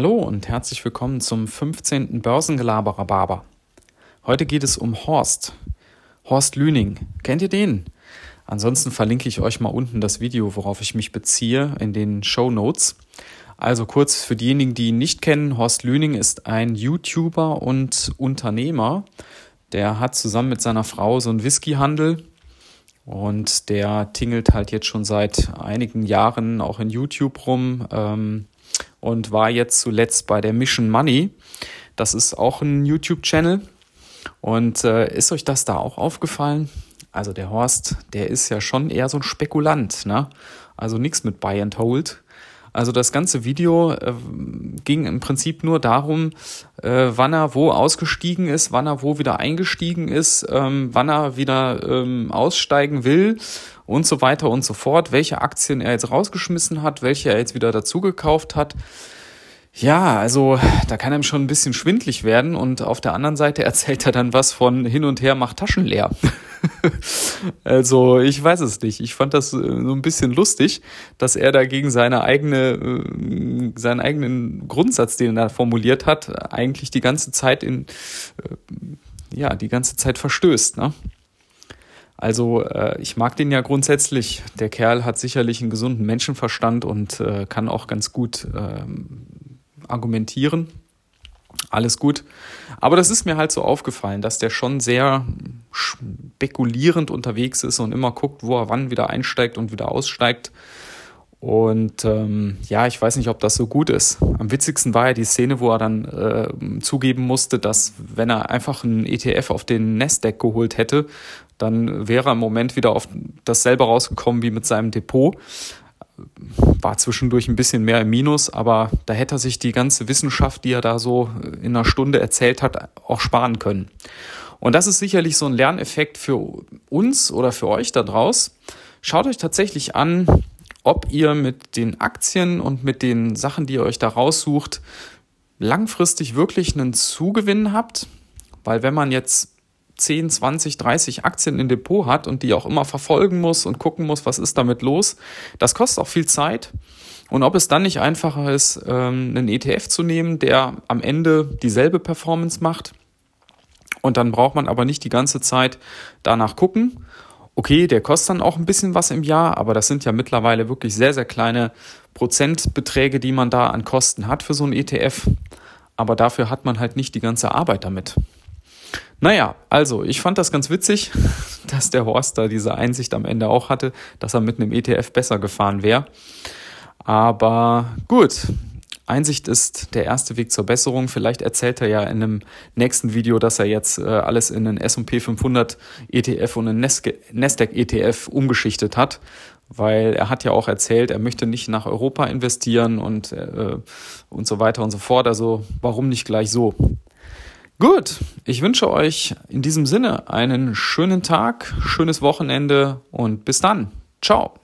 Hallo und herzlich willkommen zum 15. Börsengelaberer Barber. Heute geht es um Horst. Horst Lüning. Kennt ihr den? Ansonsten verlinke ich euch mal unten das Video, worauf ich mich beziehe, in den Show Notes. Also kurz für diejenigen, die ihn nicht kennen, Horst Lüning ist ein YouTuber und Unternehmer. Der hat zusammen mit seiner Frau so einen Whiskyhandel und der tingelt halt jetzt schon seit einigen Jahren auch in YouTube rum. Ähm, und war jetzt zuletzt bei der Mission Money. Das ist auch ein YouTube-Channel. Und äh, ist euch das da auch aufgefallen? Also der Horst, der ist ja schon eher so ein Spekulant, ne? Also nichts mit Buy and Hold. Also das ganze Video äh, ging im Prinzip nur darum, äh, wann er wo ausgestiegen ist, wann er wo wieder eingestiegen ist, ähm, wann er wieder ähm, aussteigen will und so weiter und so fort, welche Aktien er jetzt rausgeschmissen hat, welche er jetzt wieder dazugekauft hat. Ja, also da kann einem schon ein bisschen schwindlig werden und auf der anderen Seite erzählt er dann was von hin und her macht Taschen leer. also ich weiß es nicht. Ich fand das äh, so ein bisschen lustig, dass er dagegen seine eigene, äh, seinen eigenen Grundsatz, den er formuliert hat, eigentlich die ganze Zeit in, äh, ja, die ganze Zeit verstößt. Ne? Also ich mag den ja grundsätzlich. Der Kerl hat sicherlich einen gesunden Menschenverstand und kann auch ganz gut ähm, argumentieren. Alles gut. Aber das ist mir halt so aufgefallen, dass der schon sehr spekulierend unterwegs ist und immer guckt, wo er wann wieder einsteigt und wieder aussteigt. Und ähm, ja, ich weiß nicht, ob das so gut ist. Am witzigsten war ja die Szene, wo er dann äh, zugeben musste, dass wenn er einfach einen ETF auf den Nasdaq geholt hätte, dann wäre er im Moment wieder auf dasselbe rausgekommen wie mit seinem Depot war zwischendurch ein bisschen mehr im Minus, aber da hätte er sich die ganze Wissenschaft, die er da so in einer Stunde erzählt hat, auch sparen können. Und das ist sicherlich so ein Lerneffekt für uns oder für euch da draus. Schaut euch tatsächlich an, ob ihr mit den Aktien und mit den Sachen, die ihr euch da raussucht, langfristig wirklich einen Zugewinn habt. Weil wenn man jetzt 10, 20, 30 Aktien im Depot hat und die auch immer verfolgen muss und gucken muss, was ist damit los. Das kostet auch viel Zeit. Und ob es dann nicht einfacher ist, ähm, einen ETF zu nehmen, der am Ende dieselbe Performance macht. Und dann braucht man aber nicht die ganze Zeit danach gucken. Okay, der kostet dann auch ein bisschen was im Jahr, aber das sind ja mittlerweile wirklich sehr, sehr kleine Prozentbeträge, die man da an Kosten hat für so einen ETF. Aber dafür hat man halt nicht die ganze Arbeit damit. Naja, also ich fand das ganz witzig, dass der Horst da diese Einsicht am Ende auch hatte, dass er mit einem ETF besser gefahren wäre. Aber gut, Einsicht ist der erste Weg zur Besserung. Vielleicht erzählt er ja in einem nächsten Video, dass er jetzt äh, alles in einen S&P 500 ETF und einen Nasdaq ETF umgeschichtet hat, weil er hat ja auch erzählt, er möchte nicht nach Europa investieren und äh, und so weiter und so fort. Also warum nicht gleich so? Gut, ich wünsche euch in diesem Sinne einen schönen Tag, schönes Wochenende und bis dann. Ciao.